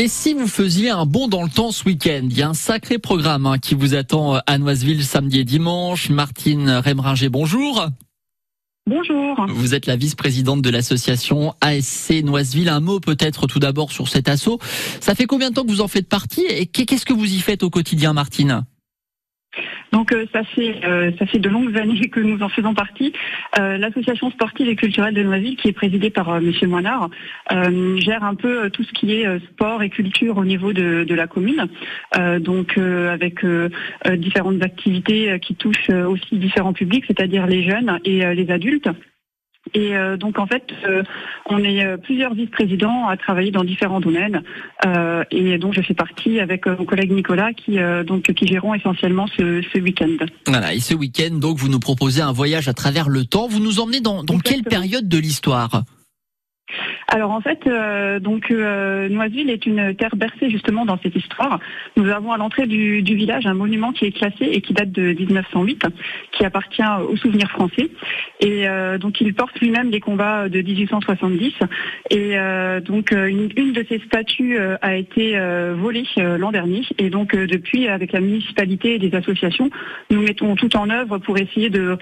Et si vous faisiez un bond dans le temps ce week-end, il y a un sacré programme hein, qui vous attend euh, à Noiseville samedi et dimanche. Martine Remringer, bonjour. Bonjour. Vous êtes la vice-présidente de l'association ASC Noiseville. Un mot peut-être tout d'abord sur cet assaut. Ça fait combien de temps que vous en faites partie? Et qu'est-ce que vous y faites au quotidien, Martine? Donc euh, ça fait euh, ça fait de longues années que nous en faisons partie. Euh, l'association sportive et culturelle de Noisy, qui est présidée par Monsieur Moinard, gère un peu tout ce qui est sport et culture au niveau de, de la commune. donc avec différentes activités qui touchent aussi différents publics, c'est-à-dire les jeunes et les adultes. Et euh, donc en fait, euh, on est euh, plusieurs vice-présidents à travailler dans différents domaines. et donc je fais partie avec mon collègue Nicolas qui donc qui gérons essentiellement ce, ce week-end. Voilà. Et ce week-end, donc vous nous proposez un voyage à travers le temps. Vous nous emmenez dans, dans quelle période de l'histoire? Alors en fait, euh, donc euh, est une terre bercée justement dans cette histoire. Nous avons à l'entrée du, village un monument qui est classé et qui date de 1908, qui appartient aux souvenirs français. Et euh, donc il porte lui-même les combats de 1870. Et donc une, une, de ces statues a été volée l'an dernier. Et donc depuis, avec la municipalité et des associations, nous mettons tout en œuvre pour essayer de,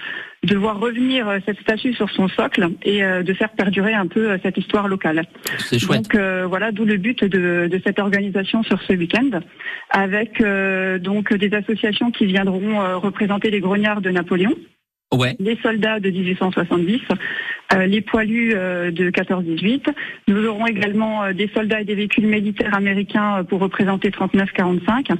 de voir revenir cette statue sur son socle et de faire perdurer un peu cette histoire locale. C'est chouette. Donc euh, voilà, d'où le but de, cette organisation sur ce week-end, avec euh, donc des associations qui viendront euh, représenter les grognards de Napoléon. Ouais. les soldats de 1870, les poilus de 14-18. Nous aurons également des soldats et des véhicules militaires américains pour représenter 39-45.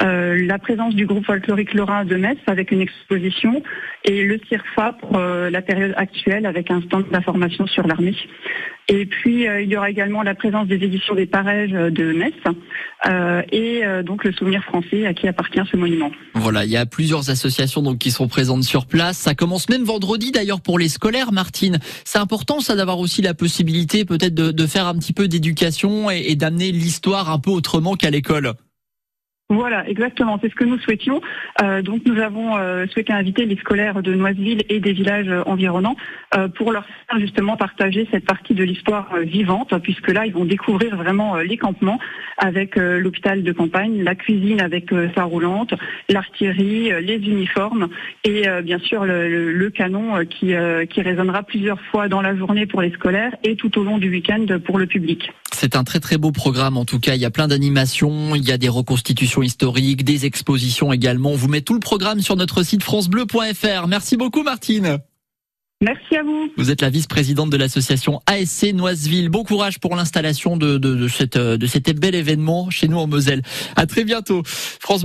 la présence du groupe folklorique Lorrain de Metz avec une exposition et le CIRFA pour la période actuelle avec un stand d'information sur l'armée. Et puis euh, il y aura également la présence des éditions des Parèges de Metz euh, et euh, donc le souvenir français à qui appartient ce monument. Voilà, il y a plusieurs associations donc qui sont présentes sur place. Ça commence même vendredi d'ailleurs pour les scolaires, Martine. C'est important ça d'avoir aussi la possibilité peut-être de, faire un petit peu d'éducation et d'amener l'histoire un peu autrement qu'à l'école. Voilà, exactement. C'est ce que nous souhaitions. Euh, donc nous avons euh, souhaité inviter les scolaires de Noiseville et des villages euh, environnants pour leur faire justement partager cette partie de l'histoire vivante, puisque là ils vont découvrir vraiment les campements avec l'hôpital de campagne, la cuisine avec sa roulante, l'artillerie, les uniformes et bien sûr le, le canon qui, qui résonnera plusieurs fois dans la journée pour les scolaires et tout au long du week-end pour le public. C'est un très très beau programme en tout cas. Il y a plein d'animations, il y a des reconstitutions historiques, des expositions également. On vous met tout le programme sur notre site francebleu.fr. Merci beaucoup Martine. Merci à vous. Vous êtes la vice-présidente de l'association ASC Noiseville. Bon courage pour l'installation de, de, de, cette, de cet bel événement chez nous en Moselle. À très bientôt. France